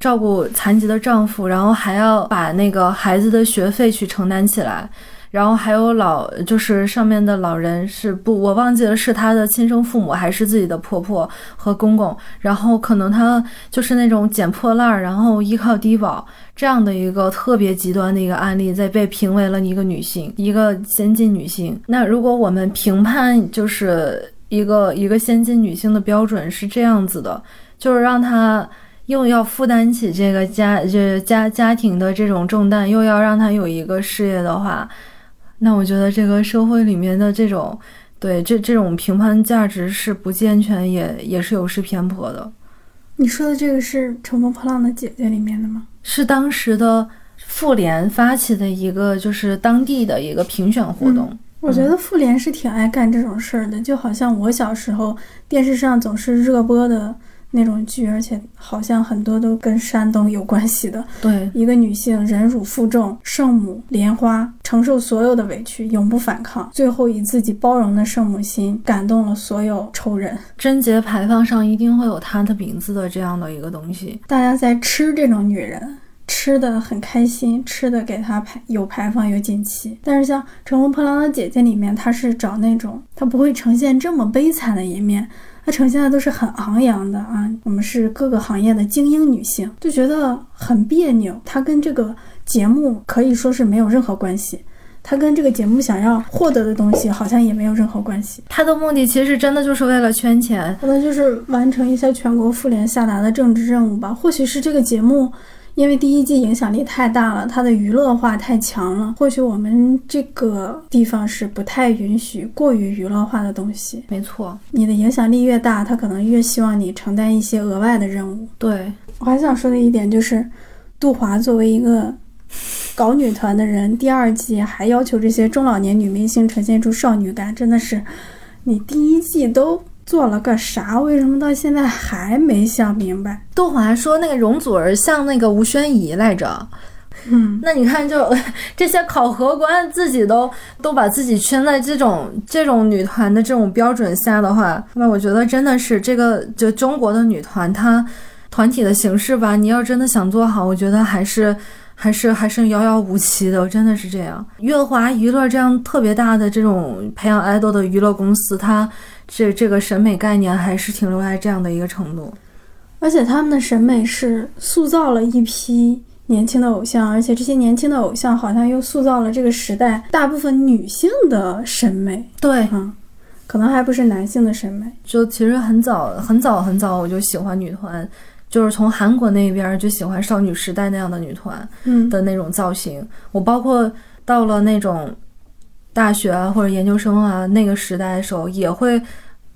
照顾残疾的丈夫，然后还要把那个孩子的学费去承担起来，然后还有老，就是上面的老人是不，我忘记了是她的亲生父母还是自己的婆婆和公公，然后可能她就是那种捡破烂儿，然后依靠低保这样的一个特别极端的一个案例，在被评为了一个女性，一个先进女性。那如果我们评判就是一个一个先进女性的标准是这样子的，就是让她。又要负担起这个家，这家家庭的这种重担，又要让他有一个事业的话，那我觉得这个社会里面的这种，对这这种评判价值是不健全，也也是有失偏颇的。你说的这个是《乘风破浪的姐姐》里面的吗？是当时的妇联发起的一个就是当地的一个评选活动。我觉得妇联是挺爱干这种事儿的，就好像我小时候电视上总是热播的那种剧，而且好像很多都跟山东有关系的。对，一个女性忍辱负重，圣母莲花承受所有的委屈，永不反抗，最后以自己包容的圣母心感动了所有仇人。贞节牌坊上一定会有她的名字的这样的一个东西。大家在吃这种女人。吃的很开心，吃的给他排有牌坊有锦旗。但是像《乘风破浪的姐姐》里面，她是找那种她不会呈现这么悲惨的一面，她呈现的都是很昂扬的啊。我们是各个行业的精英女性，就觉得很别扭。她跟这个节目可以说是没有任何关系，他跟这个节目想要获得的东西好像也没有任何关系。他的目的其实真的就是为了圈钱，可能就是完成一下全国妇联下达的政治任务吧。或许是这个节目。因为第一季影响力太大了，它的娱乐化太强了。或许我们这个地方是不太允许过于娱乐化的东西。没错，你的影响力越大，他可能越希望你承担一些额外的任务。对我还想说的一点就是，杜华作为一个搞女团的人，第二季还要求这些中老年女明星呈现出少女感，真的是，你第一季都。做了个啥？为什么到现在还没想明白？杜华说那个容祖儿像那个吴宣仪来着。嗯，那你看，就 这些考核官自己都都把自己圈在这种这种女团的这种标准下的话，那我觉得真的是这个就中国的女团，它团体的形式吧，你要真的想做好，我觉得还是还是还是遥遥无期的，真的是这样。乐华娱乐这样特别大的这种培养爱豆的娱乐公司，它。这这个审美概念还是停留在这样的一个程度，而且他们的审美是塑造了一批年轻的偶像，而且这些年轻的偶像好像又塑造了这个时代大部分女性的审美。对，嗯，可能还不是男性的审美。就其实很早很早很早我就喜欢女团，就是从韩国那边就喜欢少女时代那样的女团，嗯的那种造型。我包括到了那种。大学啊，或者研究生啊，那个时代的时候也会，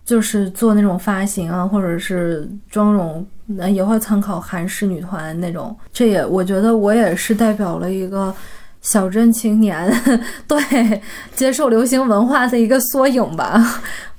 就是做那种发型啊，或者是妆容，也会参考韩式女团那种。这也我觉得我也是代表了一个小镇青年，对，接受流行文化的一个缩影吧。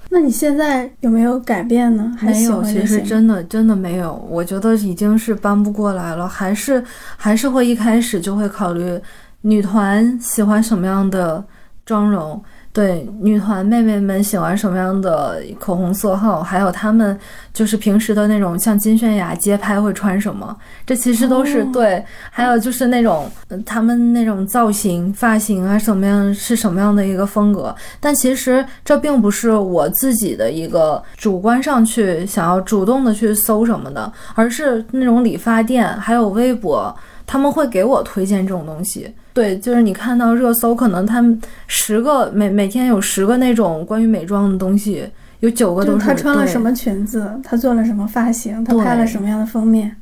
那你现在有没有改变呢？没有，其实真的真的没有。我觉得已经是搬不过来了，还是还是会一开始就会考虑女团喜欢什么样的。妆容对女团妹妹们喜欢什么样的口红色号，还有她们就是平时的那种像金泫雅街拍会穿什么，这其实都是对。还有就是那种她们那种造型、发型啊，什么样是什么样的一个风格。但其实这并不是我自己的一个主观上去想要主动的去搜什么的，而是那种理发店还有微博，他们会给我推荐这种东西。对，就是你看到热搜，可能他们十个每每天有十个那种关于美妆的东西，有九个都是他穿了什么裙子，他做了什么发型，他拍了什么样的封面。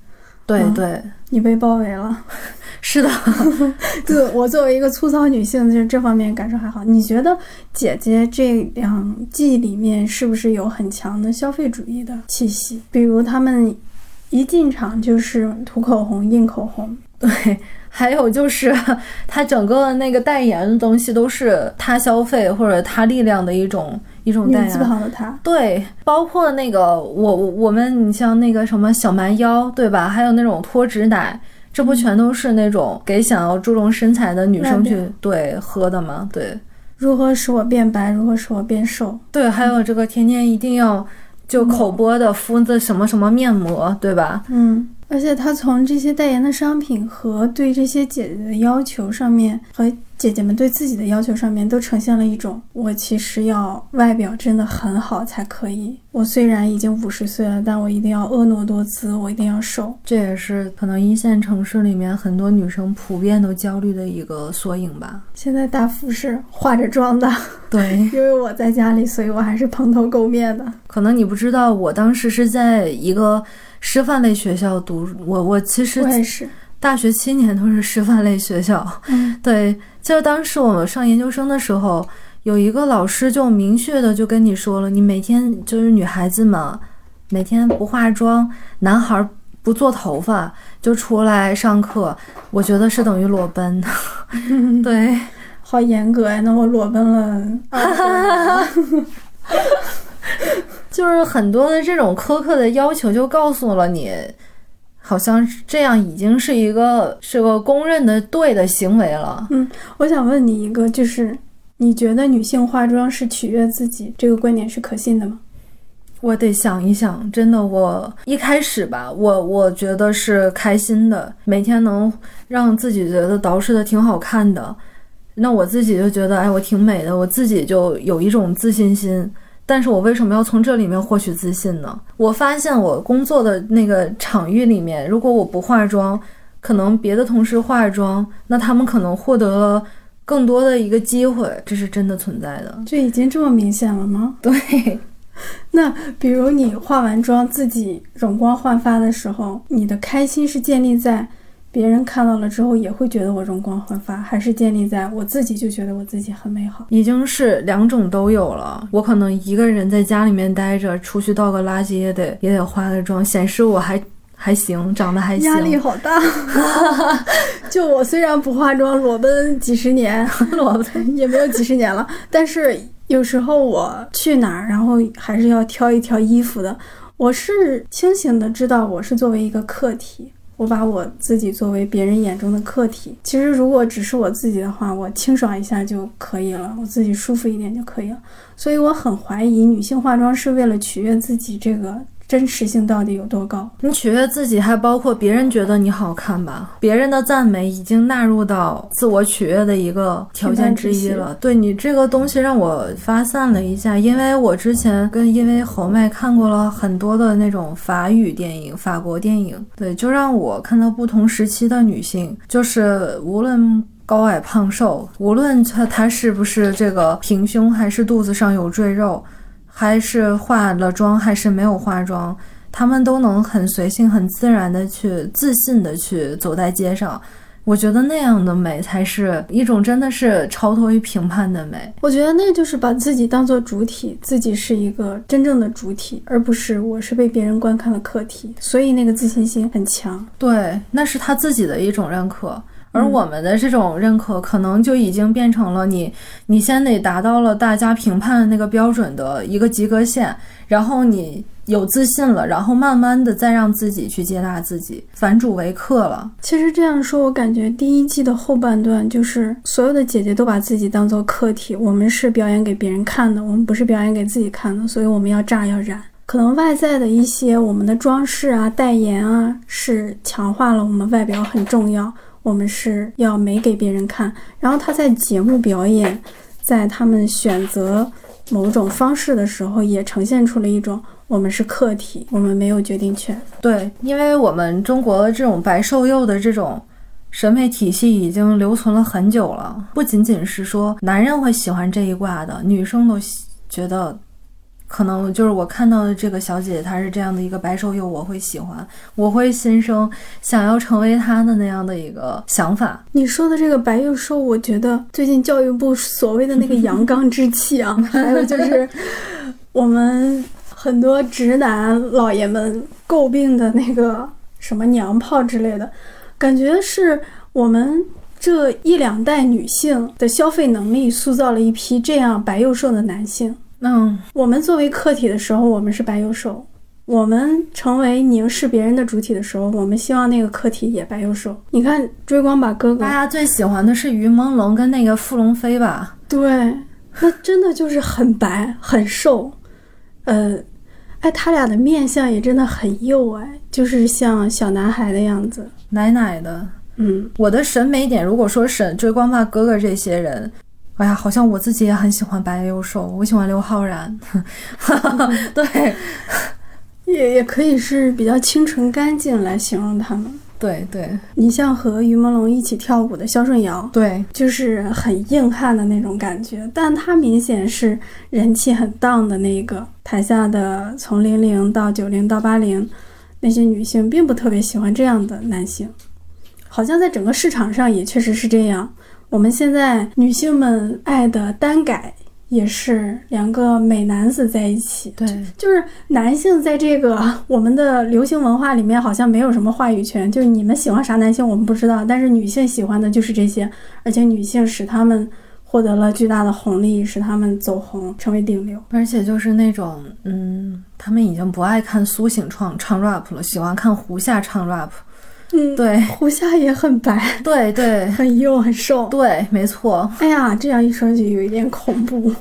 对对，你被包围了。是的，对我作为一个粗糙女性，就是这方面感受还好。你觉得姐姐这两季里面是不是有很强的消费主义的气息？比如他们一进场就是涂口红、印口红。对。还有就是，他整个那个代言的东西都是他消费或者他力量的一种一种代言。的他。对，包括那个我我们，你像那个什么小蛮腰，对吧？还有那种脱脂奶，这不全都是那种给想要注重身材的女生去对喝的吗？对。如何使我变白？如何使我变瘦？对，还有这个天天一定要就口播的敷的什么什么面膜，对吧？嗯。而且他从这些代言的商品和对这些姐姐的要求上面，和姐姐们对自己的要求上面，都呈现了一种我其实要外表真的很好才可以。我虽然已经五十岁了，但我一定要婀娜多姿，我一定要瘦。这也是可能一线城市里面很多女生普遍都焦虑的一个缩影吧。现在大富是化着妆的，对，因为我在家里，所以我还是蓬头垢面的。可能你不知道，我当时是在一个。师范类学校读我，我其实我也是大学七年都是师范类学校。嗯，对，就当时我们上研究生的时候，有一个老师就明确的就跟你说了，你每天就是女孩子嘛，每天不化妆，男孩不做头发就出来上课，我觉得是等于裸奔。对，好严格呀！那我裸奔了 就是很多的这种苛刻的要求，就告诉了你，好像这样已经是一个是个公认的对的行为了。嗯，我想问你一个，就是你觉得女性化妆是取悦自己这个观点是可信的吗？我得想一想，真的，我一开始吧，我我觉得是开心的，每天能让自己觉得捯饬的挺好看的，那我自己就觉得，哎，我挺美的，我自己就有一种自信心。但是我为什么要从这里面获取自信呢？我发现我工作的那个场域里面，如果我不化妆，可能别的同事化妆，那他们可能获得了更多的一个机会，这是真的存在的。这已经这么明显了吗？对。那比如你化完妆自己容光焕发的时候，你的开心是建立在别人看到了之后也会觉得我容光焕发，还是建立在我自己就觉得我自己很美好？已经是两种都有了。我可能一个人在家里面待着，出去倒个垃圾也得也得化个妆，显示我还还行，长得还行。压力好大。就我虽然不化妆，裸奔几十年，裸奔也没有几十年了，但是。有时候我去哪儿，然后还是要挑一挑衣服的。我是清醒的知道，我是作为一个客体，我把我自己作为别人眼中的客体。其实如果只是我自己的话，我清爽一下就可以了，我自己舒服一点就可以了。所以我很怀疑女性化妆是为了取悦自己这个。真实性到底有多高？你取悦自己，还包括别人觉得你好看吧？别人的赞美已经纳入到自我取悦的一个条件之一了。对你这个东西让我发散了一下，因为我之前跟因为侯麦看过了很多的那种法语电影、法国电影，对，就让我看到不同时期的女性，就是无论高矮胖瘦，无论她她是不是这个平胸，还是肚子上有赘肉。还是化了妆，还是没有化妆，他们都能很随性、很自然的去、自信的去走在街上。我觉得那样的美才是一种真的是超脱于评判的美。我觉得那就是把自己当做主体，自己是一个真正的主体，而不是我是被别人观看的客体。所以那个自信心很强。对，那是他自己的一种认可。而我们的这种认可，可能就已经变成了你，你先得达到了大家评判那个标准的一个及格线，然后你有自信了，然后慢慢的再让自己去接纳自己，反主为客了。其实这样说，我感觉第一季的后半段就是所有的姐姐都把自己当做客体，我们是表演给别人看的，我们不是表演给自己看的，所以我们要炸要燃。可能外在的一些我们的装饰啊、代言啊，是强化了我们外表很重要。我们是要美给别人看，然后他在节目表演，在他们选择某种方式的时候，也呈现出了一种我们是客体，我们没有决定权。对，因为我们中国这种白瘦幼的这种审美体系已经留存了很久了，不仅仅是说男人会喜欢这一挂的，女生都觉得。可能就是我看到的这个小姐姐，她是这样的一个白瘦幼，我会喜欢，我会心生想要成为她的那样的一个想法。你说的这个白幼瘦，我觉得最近教育部所谓的那个阳刚之气啊，还有就是我们很多直男老爷们诟病的那个什么娘炮之类的，感觉是我们这一两代女性的消费能力塑造了一批这样白幼瘦的男性。嗯，我们作为客体的时候，我们是白幼瘦；我们成为凝视别人的主体的时候，我们希望那个客体也白幼瘦。你看，追光吧哥哥，大家最喜欢的是于朦胧跟那个傅龙飞吧？对，那真的就是很白很瘦。呃，哎，他俩的面相也真的很幼哎，就是像小男孩的样子，奶奶的。嗯，我的审美点，如果说审追光吧哥哥这些人。哎呀，好像我自己也很喜欢白幼瘦，我喜欢刘昊然，对，也也可以是比较清纯干净来形容他们。对对，你像和于朦胧一起跳舞的肖顺尧，对，就是很硬汉的那种感觉，但他明显是人气很荡的那个。台下的从零零到九零到八零那些女性，并不特别喜欢这样的男性，好像在整个市场上也确实是这样。我们现在女性们爱的单改也是两个美男子在一起。对，就是男性在这个 我们的流行文化里面好像没有什么话语权，就是你们喜欢啥男性我们不知道，但是女性喜欢的就是这些，而且女性使他们获得了巨大的红利，使他们走红成为顶流。而且就是那种，嗯，他们已经不爱看苏醒唱唱 rap 了，喜欢看胡夏唱 rap。嗯，对，胡夏也很白，对对很幼很瘦。对，没错。哎呀，这样一说就有一点恐怖。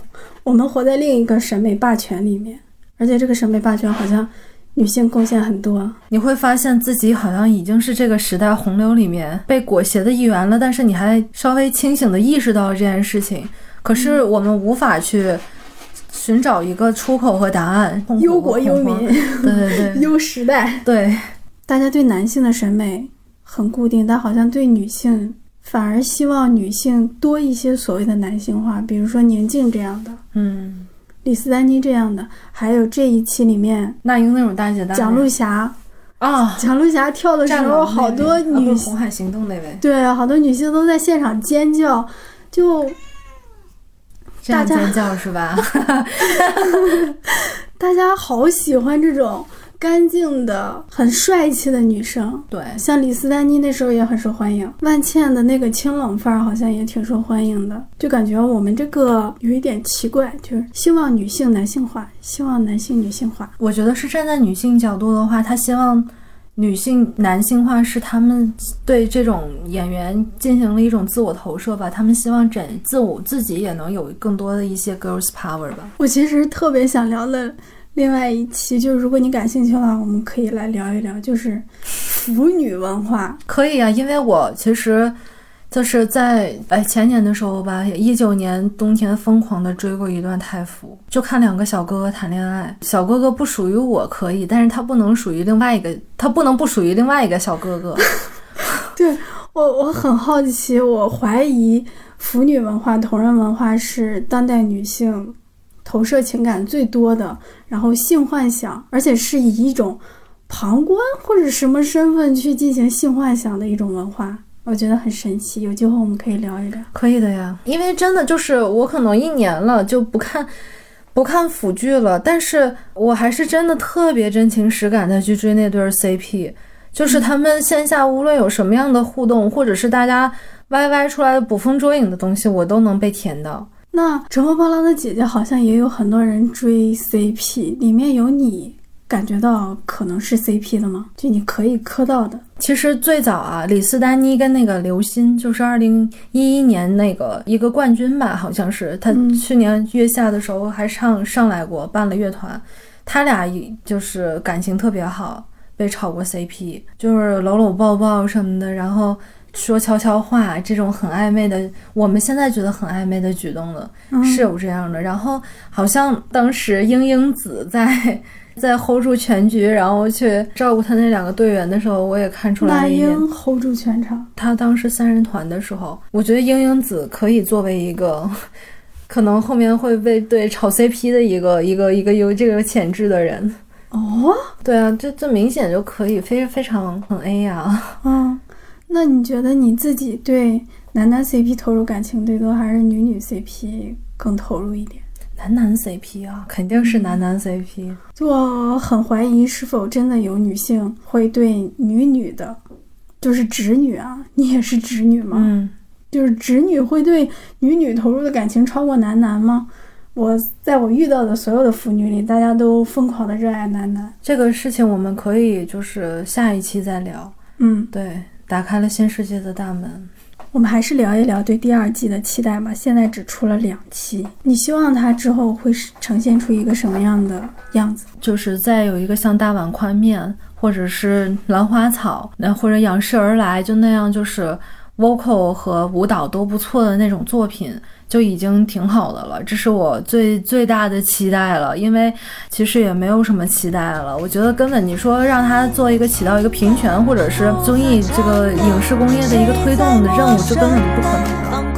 我们活在另一个审美霸权里面，而且这个审美霸权好像女性贡献很多。你会发现自己好像已经是这个时代洪流里面被裹挟的一员了，但是你还稍微清醒的意识到这件事情，可是我们无法去寻找一个出口和答案。忧国忧民，对对对，忧时代。对，大家对男性的审美很固定，但好像对女性反而希望女性多一些所谓的男性化，比如说宁静这样的，嗯，李斯丹妮这样的，还有这一期里面那英那种大姐大蒋璐霞啊，蒋璐霞跳的时候，好多 女《红海行动》那位，对，好多女性都在现场尖叫，就大家尖叫是吧？大家好喜欢这种干净的、很帅气的女生。对，像李斯丹妮那时候也很受欢迎，万茜的那个清冷范儿好像也挺受欢迎的。就感觉我们这个有一点奇怪，就是希望女性男性化，希望男性女性化。我觉得是站在女性角度的话，她希望。女性男性化是他们对这种演员进行了一种自我投射吧，他们希望整自我自己也能有更多的一些 girls power 吧。我其实特别想聊的另外一期，就是如果你感兴趣的话，我们可以来聊一聊，就是腐女文化。可以啊，因为我其实。就是在哎前年的时候吧，一九年冬天疯狂的追过一段太服，就看两个小哥哥谈恋爱。小哥哥不属于我可以，但是他不能属于另外一个，他不能不属于另外一个小哥哥。对我我很好奇，我怀疑腐女文化、同人文化是当代女性投射情感最多的，然后性幻想，而且是以一种旁观或者什么身份去进行性幻想的一种文化。我觉得很神奇，有机会我们可以聊一聊。可以的呀，因为真的就是我可能一年了就不看，不看腐剧了，但是我还是真的特别真情实感的去追那对 CP，就是他们线下无论有什么样的互动，或者是大家 YY 出来的捕风捉影的东西，我都能被甜到。那《乘风破浪的姐姐》好像也有很多人追 CP，里面有你。感觉到可能是 CP 的吗？就你可以磕到的。其实最早啊，李斯丹妮跟那个刘鑫，就是二零一一年那个一个冠军吧，好像是他去年月下的时候还上上来过，办了乐团。他俩就是感情特别好，被炒过 CP，就是搂搂抱抱什么的，然后说悄悄话，这种很暧昧的，我们现在觉得很暧昧的举动了，是有这样的。然后好像当时英英子在。在 hold 住全局，然后去照顾他那两个队员的时候，我也看出来了一点。那英 hold 住全场。他当时三人团的时候，我觉得英英子可以作为一个，可能后面会被对炒 CP 的一个一个一个有这个潜质的人。哦，对啊，这这明显就可以，非非常很 A 呀。嗯，那你觉得你自己对男男 CP 投入感情最多，还是女女 CP 更投入一点？男男 CP 啊，肯定是男男 CP。我很怀疑是否真的有女性会对女女的，就是直女啊，你也是直女吗？嗯，就是直女会对女女投入的感情超过男男吗？我在我遇到的所有的腐女里，大家都疯狂的热爱男男。这个事情我们可以就是下一期再聊。嗯，对，打开了新世界的大门。我们还是聊一聊对第二季的期待吧。现在只出了两期，你希望它之后会呈现出一个什么样的样子？就是再有一个像大碗宽面，或者是兰花草，那或者仰视而来，就那样，就是 vocal 和舞蹈都不错的那种作品。就已经挺好的了，这是我最最大的期待了。因为其实也没有什么期待了，我觉得根本你说让他做一个起到一个平权或者是综艺这个影视工业的一个推动的任务，这根本就不可能的。